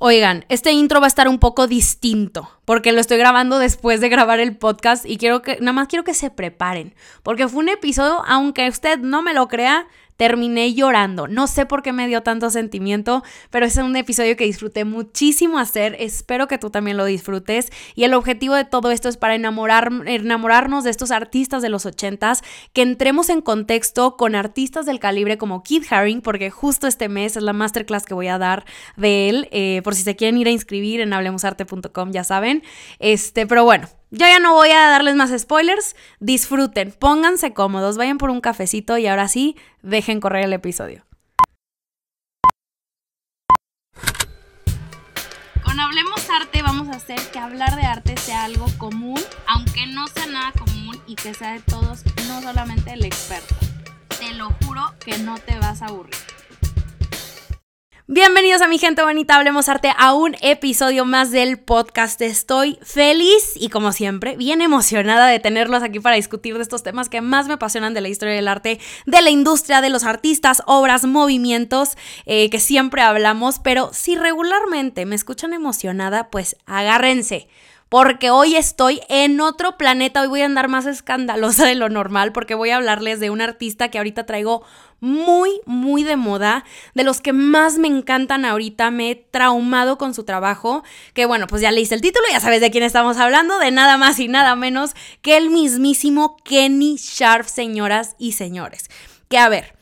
Oigan, este intro va a estar un poco distinto porque lo estoy grabando después de grabar el podcast y quiero que, nada más quiero que se preparen, porque fue un episodio, aunque usted no me lo crea, terminé llorando. No sé por qué me dio tanto sentimiento, pero es un episodio que disfruté muchísimo hacer. Espero que tú también lo disfrutes. Y el objetivo de todo esto es para enamorar, enamorarnos de estos artistas de los ochentas, que entremos en contexto con artistas del calibre como Keith Haring, porque justo este mes es la masterclass que voy a dar de él. Eh, por si se quieren ir a inscribir en hablemosarte.com, ya saben. Este, pero bueno, yo ya no voy a darles más spoilers. Disfruten, pónganse cómodos, vayan por un cafecito y ahora sí, dejen correr el episodio. Con Hablemos Arte vamos a hacer que hablar de arte sea algo común, aunque no sea nada común y que sea de todos, no solamente el experto. Te lo juro que no te vas a aburrir. Bienvenidos a mi gente bonita, hablemos arte a un episodio más del podcast. Estoy feliz y como siempre, bien emocionada de tenerlos aquí para discutir de estos temas que más me apasionan de la historia del arte, de la industria, de los artistas, obras, movimientos, eh, que siempre hablamos, pero si regularmente me escuchan emocionada, pues agárrense porque hoy estoy en otro planeta, hoy voy a andar más escandalosa de lo normal porque voy a hablarles de un artista que ahorita traigo muy, muy de moda, de los que más me encantan ahorita, me he traumado con su trabajo, que bueno, pues ya leíste el título, ya sabes de quién estamos hablando, de nada más y nada menos que el mismísimo Kenny Sharp, señoras y señores. Que a ver,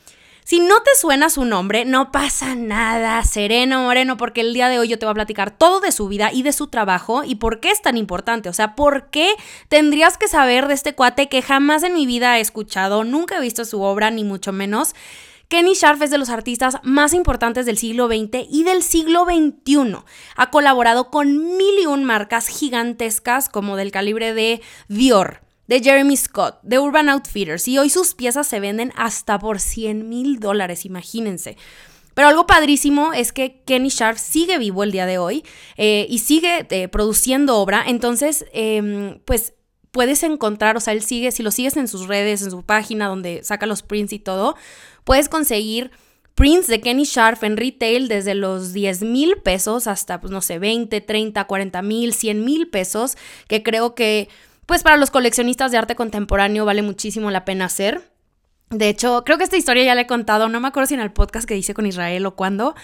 si no te suena su nombre, no pasa nada, sereno, moreno, porque el día de hoy yo te voy a platicar todo de su vida y de su trabajo y por qué es tan importante. O sea, por qué tendrías que saber de este cuate que jamás en mi vida he escuchado, nunca he visto su obra, ni mucho menos. Kenny Sharp es de los artistas más importantes del siglo XX y del siglo XXI. Ha colaborado con mil y un marcas gigantescas como del calibre de Dior, de Jeremy Scott, de Urban Outfitters, y hoy sus piezas se venden hasta por 100 mil dólares, imagínense. Pero algo padrísimo es que Kenny Sharp sigue vivo el día de hoy eh, y sigue eh, produciendo obra, entonces, em, pues puedes encontrar, o sea, él sigue, si lo sigues en sus redes, en su página donde saca los prints y todo, puedes conseguir prints de Kenny Sharp en retail desde los 10 mil pesos hasta, pues no sé, 20, 30, 40 mil, 100 mil pesos, que creo que pues para los coleccionistas de arte contemporáneo vale muchísimo la pena hacer. De hecho, creo que esta historia ya la he contado, no me acuerdo si en el podcast que hice con Israel o cuándo,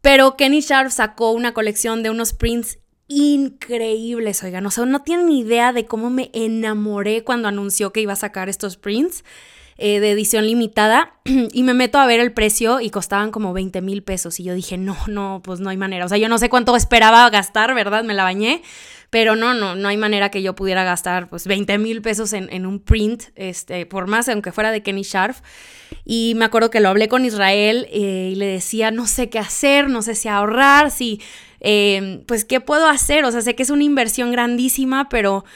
pero Kenny Sharp sacó una colección de unos prints increíbles, oigan, o sea, no tienen idea de cómo me enamoré cuando anunció que iba a sacar estos prints. Eh, de edición limitada y me meto a ver el precio y costaban como 20 mil pesos y yo dije, no, no, pues no hay manera. O sea, yo no sé cuánto esperaba gastar, ¿verdad? Me la bañé, pero no, no, no hay manera que yo pudiera gastar pues 20 mil pesos en, un print, este, por más, aunque fuera de Kenny Sharp. Y me acuerdo que lo hablé con Israel eh, y le decía, no sé qué hacer, no sé si ahorrar, si, eh, pues, ¿qué puedo hacer? O sea, sé que es una inversión grandísima, pero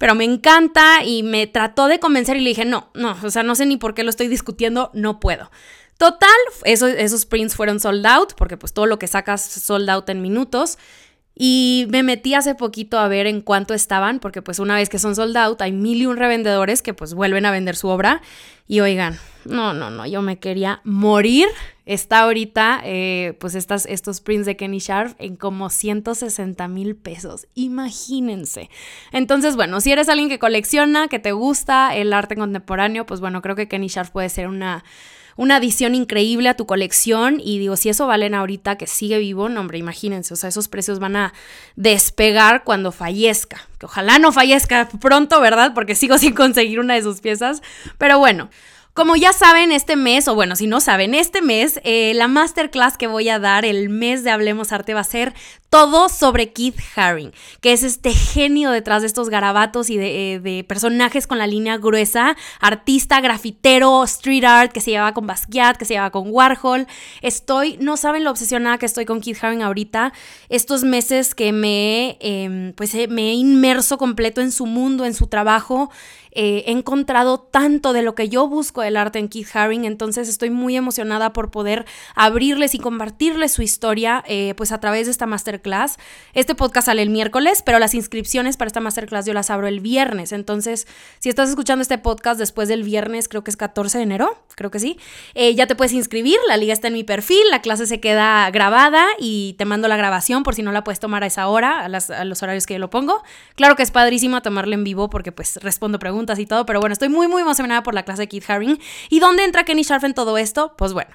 pero me encanta y me trató de convencer y le dije, no, no, o sea, no sé ni por qué lo estoy discutiendo, no puedo. Total, esos prints fueron sold out, porque pues todo lo que sacas sold out en minutos. Y me metí hace poquito a ver en cuánto estaban, porque pues una vez que son sold out, hay mil y un revendedores que pues vuelven a vender su obra. Y oigan, no, no, no, yo me quería morir. Está ahorita, eh, pues estas, estos prints de Kenny Sharp en como 160 mil pesos. Imagínense. Entonces, bueno, si eres alguien que colecciona, que te gusta el arte contemporáneo, pues bueno, creo que Kenny Sharp puede ser una una adición increíble a tu colección y digo, si eso valen ahorita que sigue vivo, no hombre, imagínense, o sea, esos precios van a despegar cuando fallezca, que ojalá no fallezca pronto, ¿verdad? Porque sigo sin conseguir una de sus piezas, pero bueno. Como ya saben, este mes, o bueno, si no saben, este mes, eh, la masterclass que voy a dar el mes de Hablemos Arte va a ser todo sobre Keith Haring, que es este genio detrás de estos garabatos y eh, de, personajes con la línea gruesa, artista, grafitero, street art, que se llevaba con Basquiat, que se llevaba con Warhol. Estoy, no saben lo obsesionada que estoy con Keith Haring ahorita, estos meses que me, em, pues, eh, me he inmerso completo en su mundo, en su trabajo, eh, he encontrado tanto de lo que yo busco del arte en Keith Haring, entonces estoy muy emocionada por poder abrirles y compartirles su historia eh, pues a través de esta masterclass. Este podcast sale el miércoles, pero las inscripciones para esta masterclass yo las abro el viernes, entonces si estás escuchando este podcast después del viernes, creo que es 14 de enero, creo que sí, eh, ya te puedes inscribir, la liga está en mi perfil, la clase se queda grabada y te mando la grabación por si no la puedes tomar a esa hora, a, a los horarios que yo lo pongo. Claro que es padrísimo tomarla en vivo porque pues respondo preguntas y todo, pero bueno, estoy muy muy emocionada por la clase de Keith Haring. ¿Y dónde entra Kenny Sharp en todo esto? Pues bueno,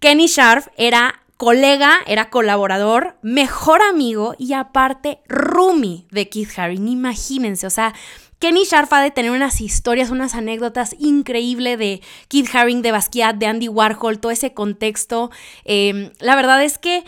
Kenny Sharp era colega, era colaborador, mejor amigo y aparte roomie de Keith Haring. Imagínense, o sea, Kenny Sharp ha de tener unas historias, unas anécdotas increíbles de Keith Haring, de Basquiat, de Andy Warhol, todo ese contexto. Em, la verdad es que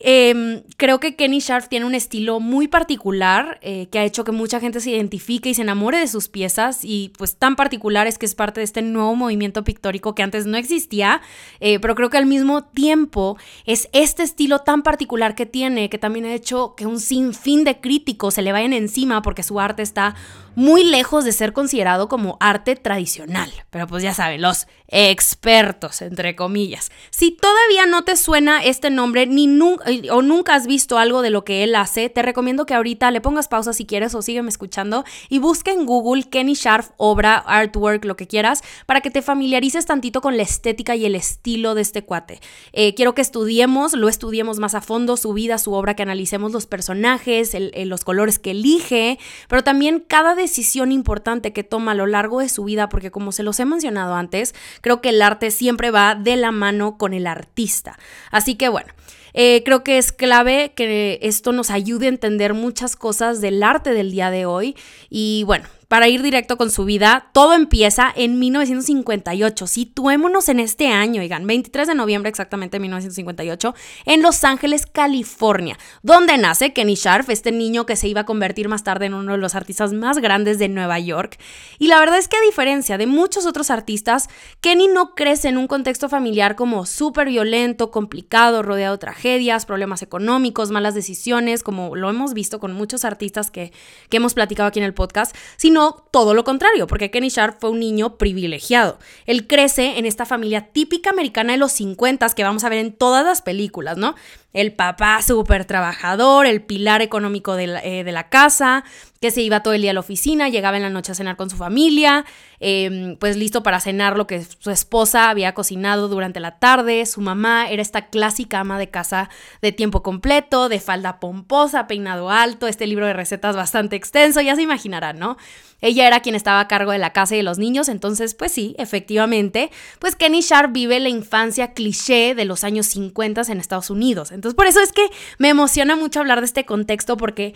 Em, creo que Kenny Sharp tiene un estilo muy particular eh, que ha hecho que mucha gente se identifique y se enamore de sus piezas y pues tan particular es que es parte de este nuevo movimiento pictórico que antes no existía, eh, pero creo que al mismo tiempo es este estilo tan particular que tiene que también ha hecho que un sinfín de críticos se le vayan encima porque su arte está muy lejos de ser considerado como arte tradicional. Pero pues ya saben, los expertos, entre comillas. Si todavía no te suena este nombre ni eh, o nunca has visto algo de lo que él hace, te recomiendo que ahorita le pongas pausa si quieres o sígueme escuchando y busca en Google Kenny Sharp, obra, artwork, lo que quieras, para que te familiarices tantito con la estética y el estilo de este cuate. Eh, quiero que estudiemos, lo estudiemos más a fondo, su vida, su obra, que analicemos los personajes, los colores que elige, pero también cada decisión importante que toma a lo largo de su vida, porque como se los he mencionado antes, creo que el arte siempre va de la mano con el artista. Así que bueno. Eh, creo que es clave que esto nos ayude a entender muchas cosas del arte del día de hoy. Y bueno, para ir directo con su vida, todo empieza en 1958. Situémonos en este año, oigan, 23 de noviembre exactamente de 1958, en Los Ángeles, California, donde nace Kenny Sharp, este niño que se iba a convertir más tarde en uno de los artistas más grandes de Nueva York. Y la verdad es que a diferencia de muchos otros artistas, Kenny no crece en un contexto familiar como súper violento, complicado, rodeado de tragedias, problemas económicos, malas decisiones, como lo hemos visto con muchos artistas que, que hemos platicado aquí en el podcast, sino todo lo contrario, porque Kenny Sharp fue un niño privilegiado. Él crece en esta familia típica americana de los 50 que vamos a ver en todas las películas, ¿no? El papá súper trabajador, el pilar económico de la, eh, de la, casa, que se iba todo el día a la oficina, llegaba en la noche a cenar con su familia, em, pues listo para cenar lo que su esposa había cocinado durante la tarde, su mamá era esta clásica ama de casa de tiempo completo, de falda pomposa, peinado alto, este libro de recetas bastante extenso, ya se imaginarán, ¿no? Ella era quien estaba a cargo de la casa y de los niños, entonces pues sí, efectivamente, pues Kenny Sharp vive la infancia cliché de los años 50 en Estados Unidos. Entonces por eso es que me emociona mucho hablar de este contexto porque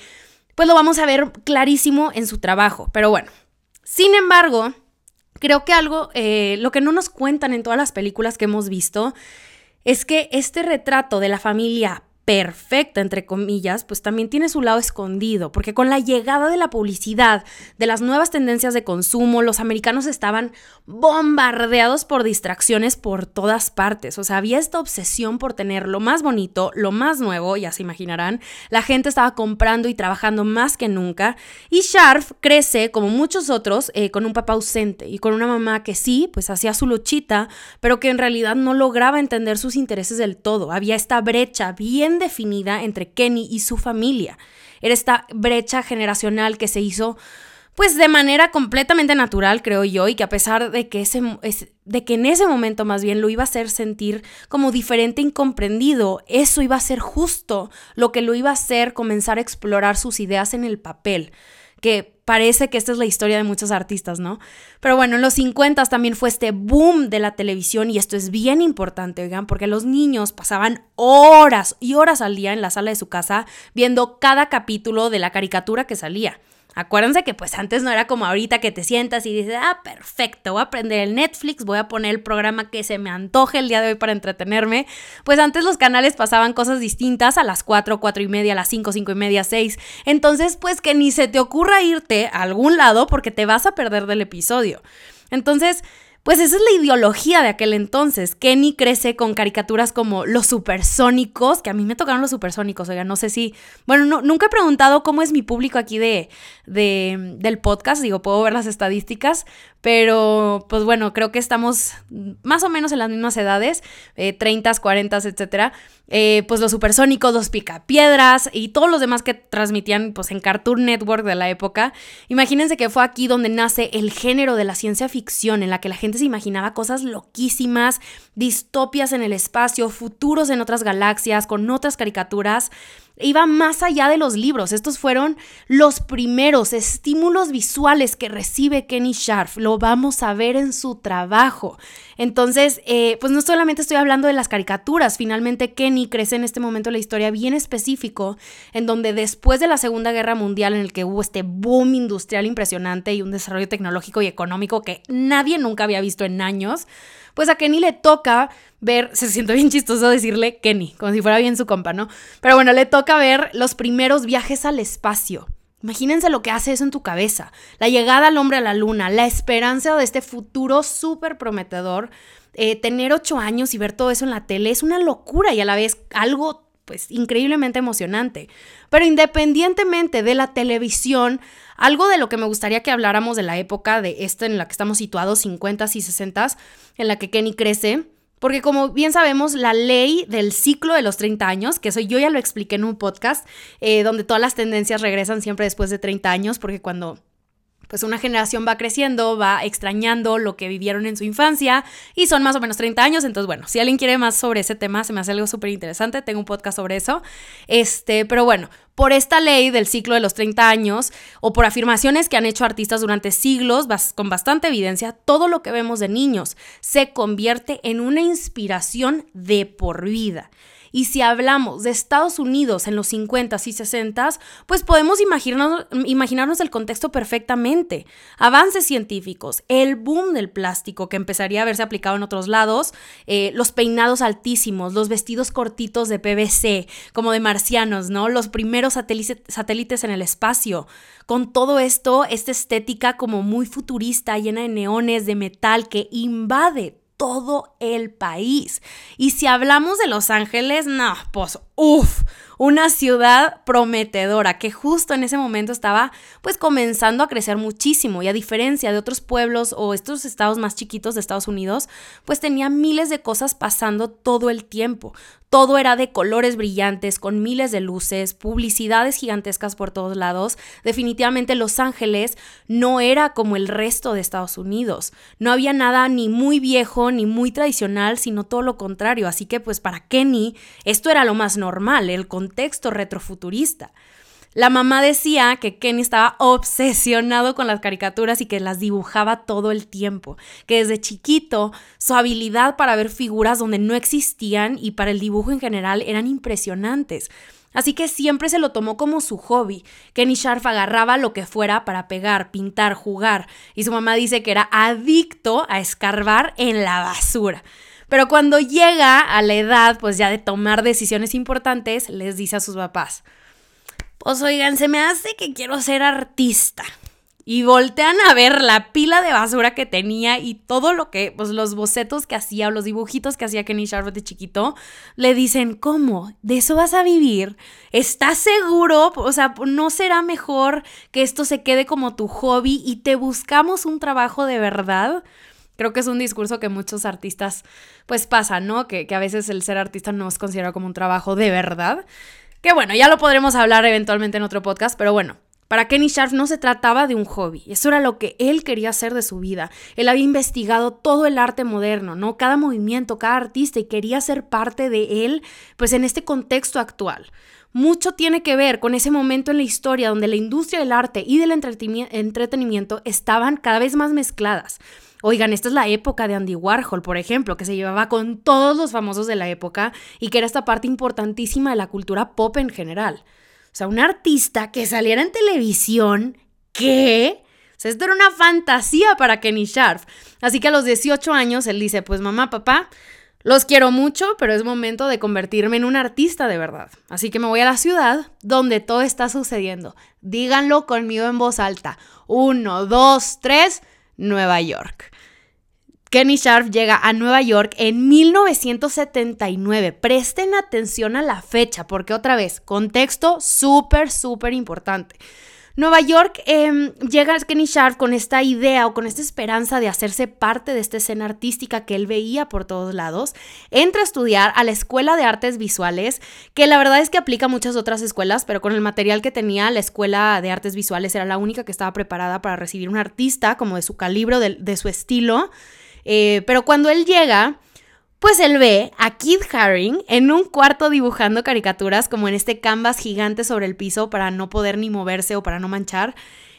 pues lo vamos a ver clarísimo en su trabajo. Pero bueno, sin embargo, creo que algo, eh, lo que no nos cuentan en todas las películas que hemos visto, es que este retrato de la familia perfecta, entre comillas, pues también tiene su lado escondido, porque con la llegada de la publicidad, de las nuevas tendencias de consumo, los americanos estaban bombardeados por distracciones por todas partes, o sea, había esta obsesión por tener lo más bonito, lo más nuevo, ya se imaginarán, la gente estaba comprando y trabajando más que nunca, y Sharp crece, como muchos otros, eh, con un papá ausente y con una mamá que sí, pues hacía su luchita, pero que en realidad no lograba entender sus intereses del todo, había esta brecha bien definida entre Kenny y su familia. Era esta brecha generacional que se hizo pues de manera completamente natural, creo yo, y que a pesar de que, ese, de que en ese momento más bien lo iba a hacer sentir como diferente, incomprendido, eso iba a ser justo lo que lo iba a hacer comenzar a explorar sus ideas en el papel que parece que esta es la historia de muchos artistas, ¿no? Pero bueno, en los 50 también fue este boom de la televisión y esto es bien importante, oigan, porque los niños pasaban horas y horas al día en la sala de su casa viendo cada capítulo de la caricatura que salía. Acuérdense que pues antes no era como ahorita que te sientas y dices, ah, perfecto, voy a aprender el Netflix, voy a poner el programa que se me antoje el día de hoy para entretenerme. Pues antes los canales pasaban cosas distintas a las 4, 4 y media, a las 5, 5 y media, 6. Entonces pues que ni se te ocurra irte a algún lado porque te vas a perder del episodio. Entonces Pues esa es la ideología de aquel entonces. Kenny crece con caricaturas como los supersónicos, que a mí me tocaron los supersónicos, oiga, no sé si, bueno, no, nunca he preguntado cómo es mi público aquí de, de, del podcast, digo, puedo ver las estadísticas, pero pues bueno, creo que estamos más o menos en las mismas edades, eh, 30, 40, etcétera. Eh, pues los supersónicos, los picapiedras y todos los demás que transmitían pues en Cartoon Network de la época. Imagínense que fue aquí donde nace el género de la ciencia ficción, en la que la gente se imaginaba cosas loquísimas, distopias en el espacio, futuros en otras galaxias, con otras caricaturas iba más allá de los libros. Estos fueron los primeros estímulos visuales que recibe Kenny Sharp. Lo vamos a ver en su trabajo. Entonces, eh, pues no solamente estoy hablando de las caricaturas. Finalmente, Kenny crece en este momento de la historia bien específico, en donde después de la Segunda Guerra Mundial, en el que hubo este boom industrial impresionante y un desarrollo tecnológico y económico que nadie nunca había visto en años, pues a Kenny le toca ver, se siente bien chistoso decirle Kenny, como si fuera bien su compa, ¿no? Pero bueno, le toca ver los primeros viajes al espacio. Imagínense lo que hace eso en tu cabeza. La llegada al hombre a la luna, la esperanza de este futuro súper prometedor. Eh, tener ocho años y ver todo eso en la tele es una locura y a la vez algo pues increíblemente emocionante. Pero independientemente de la televisión, algo de lo que me gustaría que habláramos de la época de esta en la que estamos situados, 50s y 60s, en la que Kenny crece, porque como bien sabemos, la ley del ciclo de los 30 años, que eso yo ya lo expliqué en un podcast, eh, donde todas las tendencias regresan siempre después de 30 años, porque cuando pues una generación va creciendo, va extrañando lo que vivieron en su infancia y son más o menos 30 años, entonces bueno, si alguien quiere más sobre ese tema, se me hace algo súper interesante, tengo un podcast sobre eso, este, pero bueno, por esta ley del ciclo de los 30 años o por afirmaciones que han hecho artistas durante siglos con bastante evidencia, todo lo que vemos de niños se convierte en una inspiración de por vida. Y si hablamos de Estados Unidos en los 50s y 60s, pues podemos imaginarnos, el contexto perfectamente. Avances científicos, el boom del plástico que empezaría a verse aplicado en otros lados, eh, los peinados altísimos, los vestidos cortitos de PVC, como de marcianos, ¿no? Los primeros satélites en el espacio. Con todo esto, esta estética como muy futurista, llena de neones, de metal, que invade todo el país. Y si hablamos de Los Ángeles, no, pues uff, una ciudad prometedora que justo en ese momento estaba pues comenzando a crecer muchísimo y a diferencia de otros pueblos o estos estados más chiquitos de Estados Unidos, pues tenía miles de cosas pasando todo el tiempo. Todo era de colores brillantes, con miles de luces, publicidades gigantescas por todos lados. Definitivamente Los Ángeles no era como el resto de Estados Unidos. No había nada ni muy viejo ni muy tradicional, sino todo lo contrario. Así que pues para Kenny esto era lo más normal, el contexto retrofuturista. La mamá decía que Kenny estaba obsesionado con las caricaturas y que las dibujaba todo el tiempo, que desde chiquito su habilidad para ver figuras donde no existían y para el dibujo en general eran impresionantes. Así que siempre se lo tomó como su hobby. Kenny Sharp agarraba lo que fuera para pegar, pintar, jugar, y su mamá dice que era adicto a escarbar en la basura. Pero cuando llega a la edad, pues ya de tomar decisiones importantes, les dice a sus papás, pues oigan, se me hace que quiero ser artista. Y voltean a ver la pila de basura que tenía y todo lo que, pues los bocetos que hacía los dibujitos que hacía Kenny Sharp de chiquito, le dicen, ¿cómo? ¿De eso vas a vivir? ¿Estás seguro? O sea, ¿no será mejor que esto se quede como tu hobby y te buscamos un trabajo de verdad? Creo que es un discurso que muchos artistas pues pasan, ¿no? Que, que a veces el ser artista no es considerado como un trabajo de verdad. Que bueno, ya lo podremos hablar eventualmente en otro podcast, pero bueno, para Kenny Sharp no se trataba de un hobby, eso era lo que él quería hacer de su vida. Él había investigado todo el arte moderno, ¿no? Cada movimiento, cada artista y quería ser parte de él, pues en este contexto actual. Mucho tiene que ver con ese momento en la historia donde la industria del arte y del entretenimiento estaban cada vez más mezcladas. Oigan, esta es la época de Andy Warhol, por ejemplo, que se llevaba con todos los famosos de la época y que era esta parte importantísima de la cultura pop en general. O sea, un artista que saliera en televisión, ¿qué? O sea, esto era una fantasía para Kenny Sharp. Así que a los 18 años él dice, pues mamá, papá, los quiero mucho, pero es momento de convertirme en un artista de verdad. Así que me voy a la ciudad donde todo está sucediendo. Díganlo conmigo en voz alta. Uno, dos, tres, Nueva York. Kenny Sharp llega a Nueva York en 1979. Presten atención a la fecha, porque otra vez, contexto súper, súper importante. Nueva York eh, llega Kenny Sharp con esta idea o con esta esperanza de hacerse parte de esta escena artística que él veía por todos lados. Entra a estudiar a la Escuela de Artes Visuales, que la verdad es que aplica a muchas otras escuelas, pero con el material que tenía, la Escuela de Artes Visuales era la única que estaba preparada para recibir un artista como de su calibre, de, de su estilo. Eh, pero cuando él llega, pues él ve a Kid Haring en un cuarto dibujando caricaturas como en este canvas gigante sobre el piso para no poder ni moverse o para no manchar.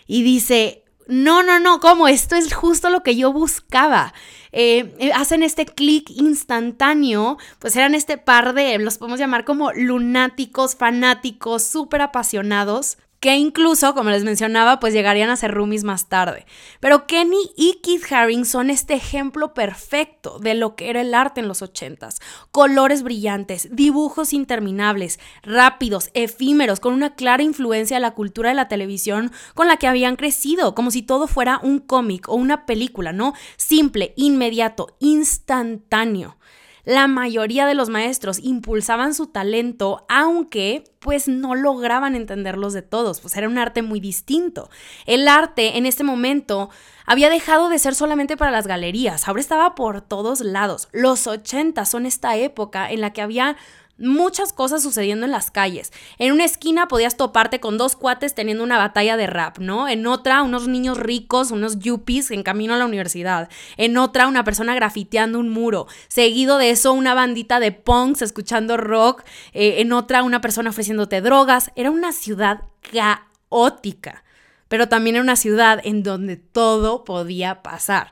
Y dice, no, no, no, ¿cómo? Esto es justo lo que yo buscaba. Eh, eh, hacen este clic instantáneo, pues eran este par de, los podemos llamar como lunáticos, fanáticos, súper apasionados que incluso, como les mencionaba, pues llegarían a ser roomies más tarde. Pero Kenny y Keith Haring son este ejemplo perfecto de lo que era el arte en los ochentas. Colores brillantes, dibujos interminables, rápidos, efímeros, con una clara influencia de la cultura de la televisión con la que habían crecido, como si todo fuera un cómic o una película, ¿no? Simple, inmediato, instantáneo. La mayoría de los maestros impulsaban su talento, aunque pues no lograban entenderlos de todos, pues era un arte muy distinto. El arte en este momento había dejado de ser solamente para las galerías, ahora estaba por todos lados. Los 80 son esta época en la que había muchas cosas sucediendo en las calles. En una esquina podías toparte con dos cuates teniendo una batalla de rap, ¿no? En otra, unos niños ricos, unos yuppies en camino a la universidad. En otra, una persona grafiteando un muro. Seguido de eso, una bandita de punks escuchando rock. Eh, en otra, una persona ofreciéndote drogas. Era una ciudad caótica. Pero también era una ciudad en donde todo podía pasar.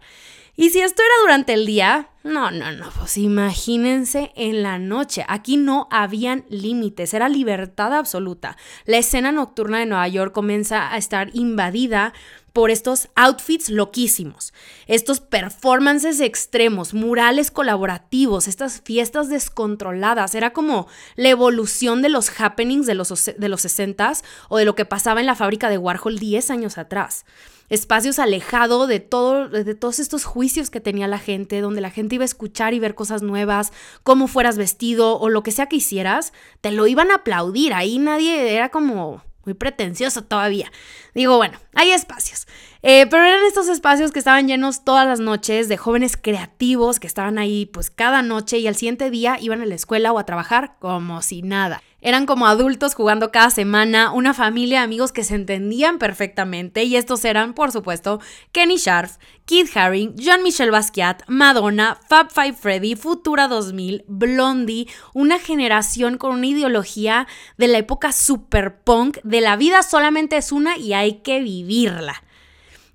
Y si esto era durante el día, no, no, no, pues imagínense en la noche. Aquí no habían límites, era libertad absoluta. La escena nocturna de Nueva York comienza a estar invadida por estos outfits loquísimos, estos performances extremos, murales colaborativos, estas fiestas descontroladas. Era como la evolución de los happenings de los, de los 60s o de lo que pasaba en la fábrica de Warhol 10 años atrás espacios alejados de, todo, de todos estos juicios que tenía la gente, donde la gente iba a escuchar y ver cosas nuevas, cómo fueras vestido o lo que sea que hicieras, te lo iban a aplaudir. Ahí nadie era como muy pretencioso todavía. Digo, bueno, hay espacios. Eh, pero eran estos espacios que estaban llenos todas las noches de jóvenes creativos que estaban ahí pues cada noche y al siguiente día iban a la escuela o a trabajar como si nada. Eran como adultos jugando cada semana, una familia de amigos que se entendían perfectamente y estos eran, por supuesto, Kenny Sharp, Keith Haring, Jean-Michel Basquiat, Madonna, Fab Five Freddy, Futura 2000, Blondie, una generación con una ideología de la época super punk, de la vida solamente es una y hay que vivirla.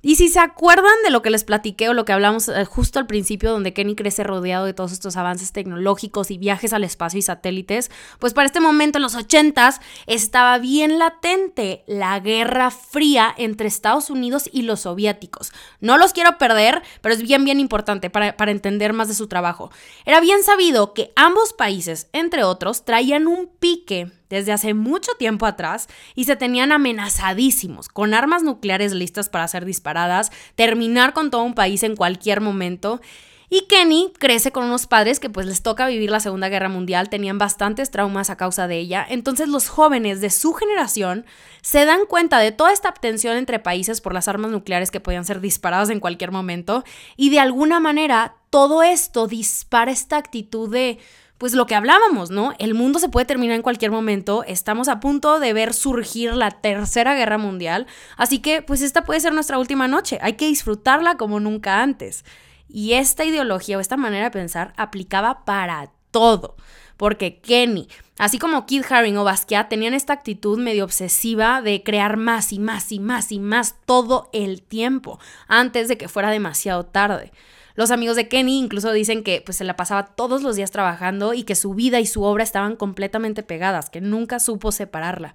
Y si se acuerdan de lo que les platiqué o lo que hablamos eh, justo al principio, donde Kenny crece rodeado de todos estos avances tecnológicos y viajes al espacio y satélites, pues para este momento en los 80s estaba bien latente la guerra fría entre Estados Unidos y los soviéticos. No los quiero perder, pero es bien, bien importante para, para entender más de su trabajo. Era bien sabido que ambos países, entre otros, traían un pique desde hace mucho tiempo atrás y se tenían amenazadísimos, con armas nucleares listas para ser disparadas, terminar con todo un país en cualquier momento. Y Kenny crece con unos padres que pues les toca vivir la Segunda Guerra Mundial, tenían bastantes traumas a causa de ella, entonces los jóvenes de su generación se dan cuenta de toda esta tensión entre países por las armas nucleares que podían ser disparadas en cualquier momento y de alguna manera todo esto dispara esta actitud de pues lo que hablábamos, ¿no? El mundo se puede terminar en cualquier momento, estamos a punto de ver surgir la tercera guerra mundial, así que pues esta puede ser nuestra última noche, hay que disfrutarla como nunca antes. Y esta ideología o esta manera de pensar aplicaba para todo, porque Kenny, así como Kid Haring o Basquiat, tenían esta actitud medio obsesiva de crear más y más y más y más todo el tiempo, antes de que fuera demasiado tarde. Los amigos de Kenny incluso dicen que pues se la pasaba todos los días trabajando y que su vida y su obra estaban completamente pegadas, que nunca supo separarla.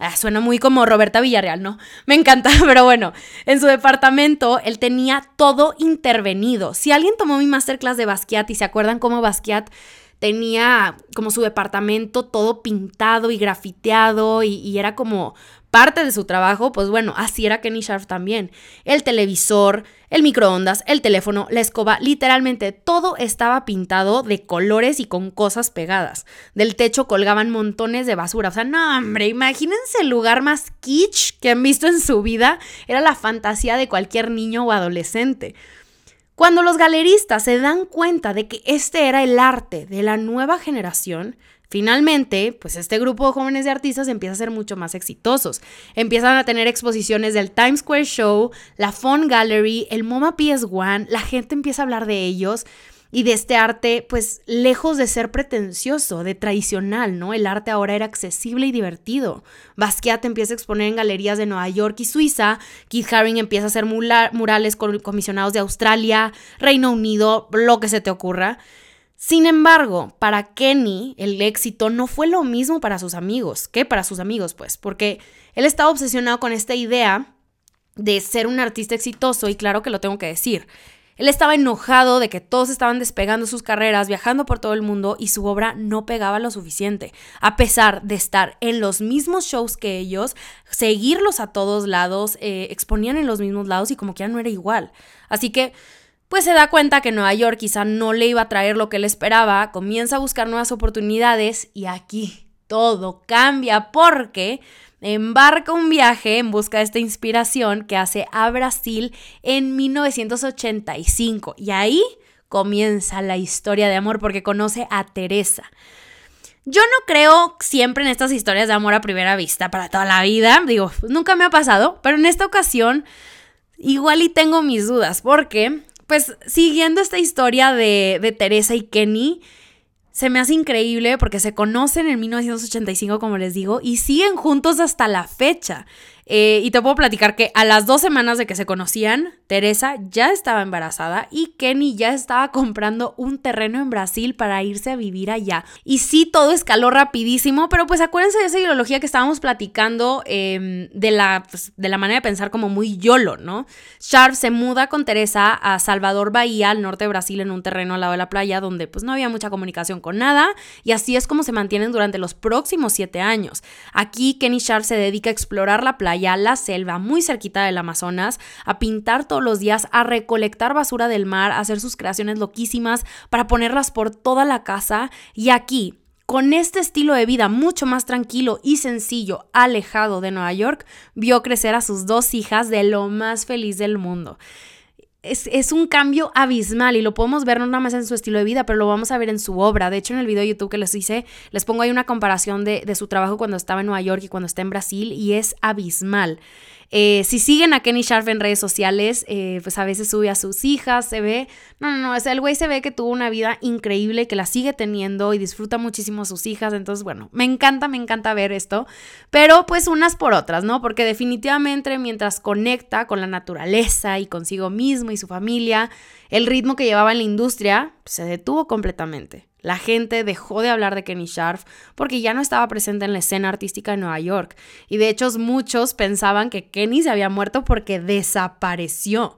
Ah, suena muy como Roberta Villarreal, ¿no? Me encanta, pero bueno, en su departamento él tenía todo intervenido. Si alguien tomó mi masterclass de Basquiat y se acuerdan cómo Basquiat tenía como su departamento todo pintado y grafiteado y, y era como parte de su trabajo, pues bueno, así era Kenny Sharp también. El televisor, el microondas, el teléfono, la escoba, literalmente todo estaba pintado de colores y con cosas pegadas. Del techo colgaban montones de basura. O sea, no, hombre, imagínense el lugar más kitsch que han visto en su vida. Era la fantasía de cualquier niño o adolescente. Cuando los galeristas se dan cuenta de que este era el arte de la nueva generación, Finalmente, pues este grupo de jóvenes de artistas empieza a ser mucho más exitosos. Empiezan a tener exposiciones del Times Square Show, la Fun Gallery, el MoMA PS1, la gente empieza a hablar de ellos y de este arte, pues lejos de ser pretencioso, de tradicional, ¿no? El arte ahora era accesible y divertido. Basquiat empieza a exponer en galerías de Nueva York y Suiza, Keith Haring empieza a hacer murales con comisionados de Australia, Reino Unido, lo que se te ocurra. Sin embargo, para Kenny el éxito no fue lo mismo para sus amigos, que para sus amigos, pues, porque él estaba obsesionado con esta idea de ser un artista exitoso y claro que lo tengo que decir. Él estaba enojado de que todos estaban despegando sus carreras, viajando por todo el mundo y su obra no pegaba lo suficiente. A pesar de estar en los mismos shows que ellos, seguirlos a todos lados, eh, exponían en los mismos lados y como que ya no era igual. Así que pues se da cuenta que Nueva York quizá no le iba a traer lo que él esperaba, comienza a buscar nuevas oportunidades y aquí todo cambia porque embarca un viaje en busca de esta inspiración que hace a Brasil en 1985 y ahí comienza la historia de amor porque conoce a Teresa. Yo no creo siempre en estas historias de amor a primera vista para toda la vida, digo, nunca me ha pasado, pero en esta ocasión igual y tengo mis dudas porque pues siguiendo esta historia de, Teresa y Kenny, se me hace increíble porque se conocen en 1985, como les digo, y siguen juntos hasta la fecha. Eh, y te puedo platicar que a las dos semanas de que se conocían, Teresa ya estaba embarazada y Kenny ya estaba comprando un terreno en Brasil para irse a vivir allá. Y sí, todo escaló rapidísimo, pero pues acuérdense de esa ideología que estábamos platicando em, de, la, pues, de la manera de pensar como muy YOLO, ¿no? Sharp se muda con Teresa a Salvador Bahía, al norte de Brasil, en un terreno al lado de la playa donde pues no había mucha comunicación con nada y así es como se mantienen durante los próximos siete años. Aquí Kenny Sharp se dedica a explorar la playa a la selva, muy cerquita del Amazonas, a pintar todos los días, a recolectar basura del mar, a hacer sus creaciones loquísimas para ponerlas por toda la casa. Y aquí, con este estilo de vida mucho más tranquilo y sencillo, alejado de Nueva York, vio crecer a sus dos hijas de lo más feliz del mundo. Es, un cambio abismal y lo podemos ver no nada más en su estilo de vida, pero lo vamos a ver en su obra. De hecho, en el video de YouTube que les hice, les pongo ahí una comparación de, de su trabajo cuando estaba en Nueva York y cuando está en Brasil y es abismal. Eh, si siguen a Kenny Sharp en redes sociales, eh, pues a veces sube a sus hijas, se ve. No, no, no, o sea, el güey se ve que tuvo una vida increíble, que la sigue teniendo y disfruta muchísimo sus hijas. Entonces, bueno, me encanta, me encanta ver esto. Pero pues unas por otras, ¿no? Porque definitivamente mientras conecta con la naturaleza y consigo mismo y su familia, el ritmo que llevaba en la industria se detuvo completamente. La gente dejó de hablar de Kenny Sharp porque ya no estaba presente en la escena artística de Nueva York. Y de hecho muchos pensaban que Kenny se había muerto porque desapareció.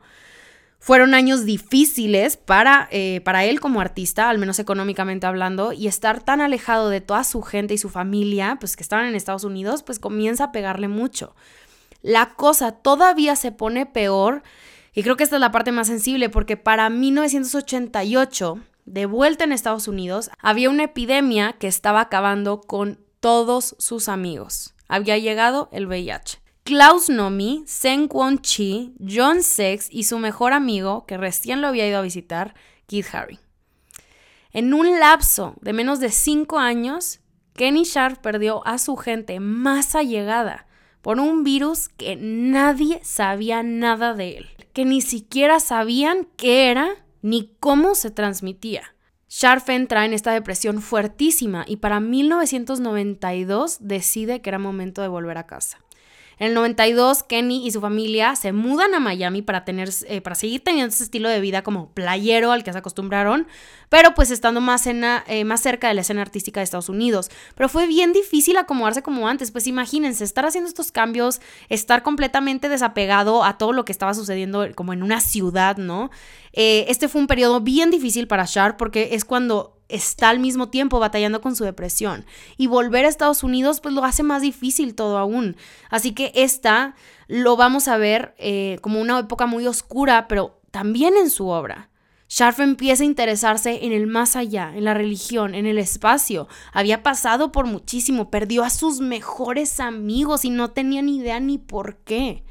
Fueron años difíciles para, eh, para él como artista, al menos económicamente hablando, y estar tan alejado de toda su gente y su familia, pues que estaban en Estados Unidos, pues comienza a pegarle mucho. La cosa todavía se pone peor, y creo que esta es la parte más sensible, porque para 1988 de vuelta en Estados Unidos, había una epidemia que estaba acabando con todos sus amigos. Había llegado el VIH. Klaus Nomi, Seng Kwon Chi, John Sex y su mejor amigo, que recién lo había ido a visitar, Keith Harry. En un lapso de menos de cinco años, Kenny Sharp perdió a su gente más allegada por un virus que nadie sabía nada de él, que ni siquiera sabían qué era ni cómo se transmitía. Sharp entra en esta depresión fuertísima y para 1992 decide que era momento de volver a casa. En el 92, Kenny y su familia se mudan a Miami para, tener, eh, para seguir teniendo ese estilo de vida como playero al que se acostumbraron, pero pues estando más, eh, más cerca de la escena artística de Estados Unidos. Pero fue bien difícil acomodarse como antes, pues imagínense, estar haciendo estos cambios, estar completamente desapegado a todo lo que estaba sucediendo como en una ciudad, ¿no? Eh, este fue un periodo bien difícil para Sharp porque es cuando está al mismo tiempo batallando con su depresión. Y volver a Estados Unidos pues lo hace más difícil todo aún. Así que esta lo vamos a ver eh, como una época muy oscura, pero también en su obra. Sharp empieza a interesarse en el más allá, en la religión, en el espacio. Había pasado por muchísimo, perdió a sus mejores amigos y no tenía ni idea ni por qué.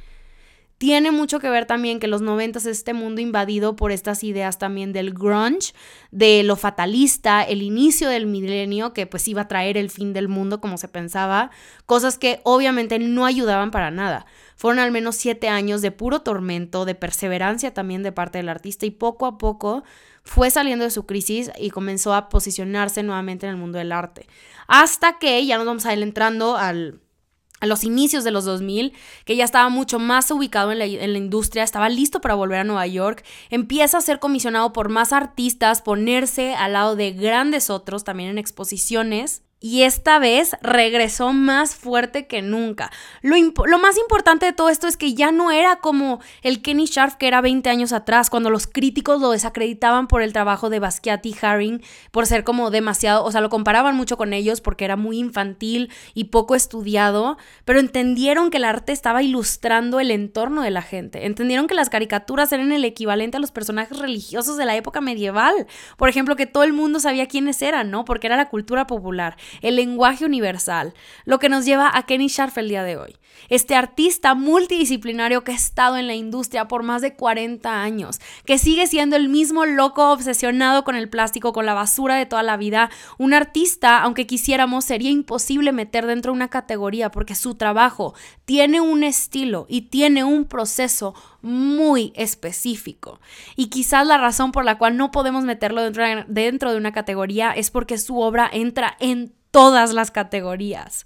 Tiene mucho que ver también que los noventas es este mundo invadido por estas ideas también del grunge, de lo fatalista, el inicio del milenio que pues iba a traer el fin del mundo como se pensaba, cosas que obviamente no ayudaban para nada. Fueron al menos siete años de puro tormento, de perseverancia también de parte del artista y poco a poco fue saliendo de su crisis y comenzó a posicionarse nuevamente en el mundo del arte. Hasta que ya nos vamos a ir entrando al a los inicios de los 2000, que ya estaba mucho más ubicado en la, en la, industria, estaba listo para volver a Nueva York, empieza a ser comisionado por más artistas, ponerse al lado de grandes otros, también en exposiciones, y esta vez regresó más fuerte que nunca. Lo, más importante de todo esto es que ya no era como el Kenny Sharp que era 20 años atrás, cuando los críticos lo desacreditaban por el trabajo de Basquiat y Haring, por ser como demasiado, o sea, lo comparaban mucho con ellos porque era muy infantil y poco estudiado, pero entendieron que el arte estaba ilustrando el entorno de la gente. Entendieron que las caricaturas eran el equivalente a los personajes religiosos de la época medieval. Por ejemplo, que todo el mundo sabía quiénes eran, ¿no? Porque era la cultura popular el lenguaje universal, lo que nos lleva a Kenny Sharp el día de hoy. Este artista multidisciplinario que ha estado en la industria por más de 40 años, que sigue siendo el mismo loco obsesionado con el plástico, con la basura de toda la vida, un artista, aunque quisiéramos, sería imposible meter dentro de una categoría porque su trabajo tiene un estilo y tiene un proceso muy específico. Y quizás la razón por la cual no podemos meterlo dentro de, dentro de una categoría es porque su obra entra en todas las categorías.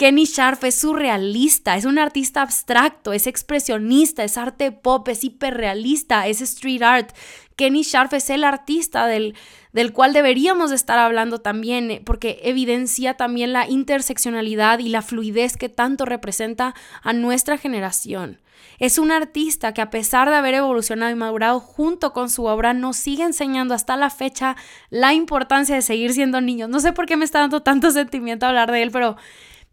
Kenny Sharp es surrealista, es un artista abstracto, es expresionista, es arte pop, es hiperrealista, es street art. Kenny Sharp es el artista del, del cual deberíamos estar hablando también, eh, porque evidencia también la interseccionalidad y la fluidez que tanto representa a nuestra generación. Es un artista que a pesar de haber evolucionado y madurado junto con su obra, nos sigue enseñando hasta la fecha la importancia de seguir siendo niños. No sé por qué me está dando tanto sentimiento hablar de él, pero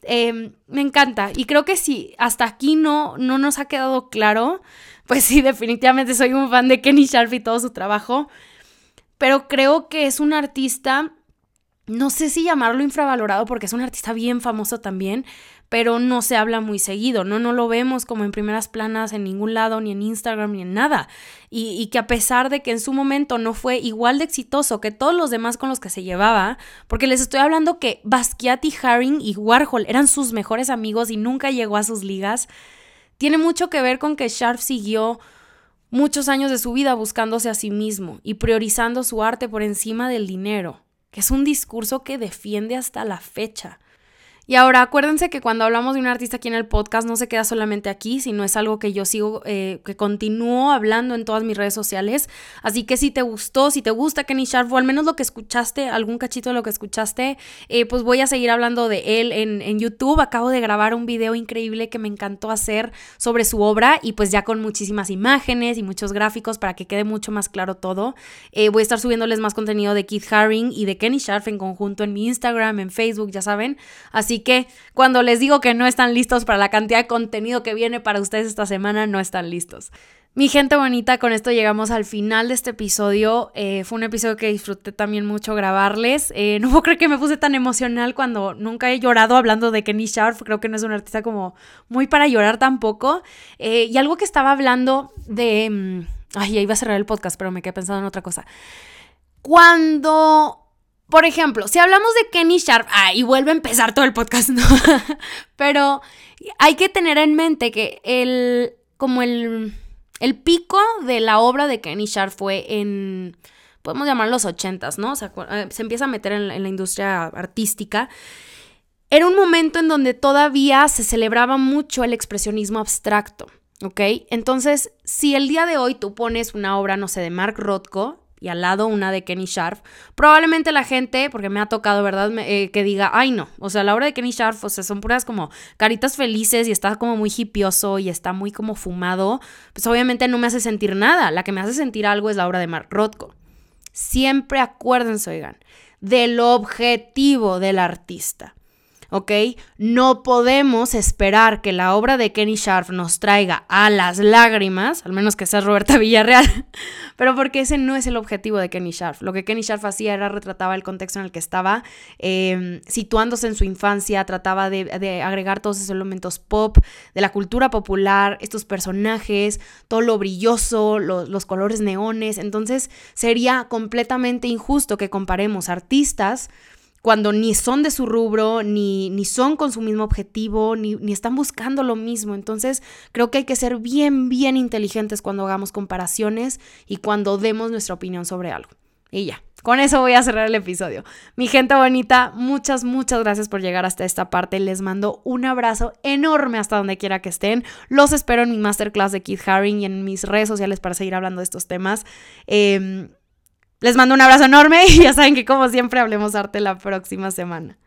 em, me encanta. Y creo que si hasta aquí no, no nos ha quedado claro, pues sí, definitivamente soy un fan de Kenny Sharp y todo su trabajo. Pero creo que es un artista, no sé si llamarlo infravalorado porque es un artista bien famoso también, pero no se habla muy seguido, ¿no? No lo vemos como en primeras planas en ningún lado, ni en Instagram, ni en nada. Y, que a pesar de que en su momento no fue igual de exitoso que todos los demás con los que se llevaba, porque les estoy hablando que Basquiat Haring y Warhol eran sus mejores amigos y nunca llegó a sus ligas, tiene mucho que ver con que Sharp siguió muchos años de su vida buscándose a sí mismo y priorizando su arte por encima del dinero, que es un discurso que defiende hasta la fecha. Y ahora acuérdense que cuando hablamos de un artista aquí en el podcast no se queda solamente aquí, sino es algo que yo sigo, eh, que continúo hablando en todas mis redes sociales. Así que si te gustó, si te gusta Kenny Sharp o al menos lo que escuchaste, algún cachito de lo que escuchaste, eh, pues voy a seguir hablando de él en, en YouTube. Acabo de grabar un video increíble que me encantó hacer sobre su obra y pues ya con muchísimas imágenes y muchos gráficos para que quede mucho más claro todo. Eh, voy a estar subiéndoles más contenido de Keith Haring y de Kenny Sharp en conjunto en mi Instagram, en Facebook, ya saben. Así que cuando les digo que no están listos para la cantidad de contenido que viene para ustedes esta semana, no están listos. Mi gente bonita, con esto llegamos al final de este episodio. Eh, fue un episodio que disfruté también mucho grabarles. Eh, no puedo creer que me puse tan emocional cuando nunca he llorado hablando de Kenny Sharp. Creo que no es un artista como muy para llorar tampoco. Eh, y algo que estaba hablando de... Mm, ay, ya iba a cerrar el podcast, pero me quedé pensando en otra cosa. Cuando por ejemplo, si hablamos de Kenny Sharp, ah, y vuelve a empezar todo el podcast, ¿no? Pero hay que tener en mente que el, como el, el pico de la obra de Kenny Sharp fue en, podemos llamar los ochentas, ¿no? Eh, se empieza a meter en, en la industria artística. Era un momento en donde todavía se celebraba mucho el expresionismo abstracto, ¿ok? Entonces, si el día de hoy tú pones una obra, no sé, de Mark Rothko, y al lado una de Kenny Sharp, probablemente la gente, porque me ha tocado, ¿verdad? Eh, que diga, ay no, o sea, la obra de Kenny Sharp, o sea, son puras como caritas felices y está como muy hipioso y está muy como fumado, pues obviamente no me hace sentir nada, la que me hace sentir algo es la obra de Mark Rothko. siempre acuérdense, oigan, del objetivo del artista. ¿Ok? No podemos esperar que la obra de Kenny Sharp nos traiga a las lágrimas, al menos que sea Roberta Villarreal, pero porque ese no es el objetivo de Kenny Sharp. Lo que Kenny Sharp hacía era retrataba el contexto en el que estaba, em, situándose en su infancia, trataba de, agregar todos esos elementos pop, de la cultura popular, estos personajes, todo lo brilloso, los colores neones, entonces sería completamente injusto que comparemos artistas cuando ni son de su rubro, ni, ni son con su mismo objetivo, ni, ni, están buscando lo mismo. Entonces, creo que hay que ser bien, bien inteligentes cuando hagamos comparaciones y cuando demos nuestra opinión sobre algo. Y ya, con eso voy a cerrar el episodio. Mi gente bonita, muchas, muchas gracias por llegar hasta esta parte. Les mando un abrazo enorme hasta donde quiera que estén. Los espero en mi masterclass de Keith Haring y en mis redes sociales para seguir hablando de estos temas. Eh, les mando un abrazo enorme y ya saben que como siempre hablemos arte la próxima semana.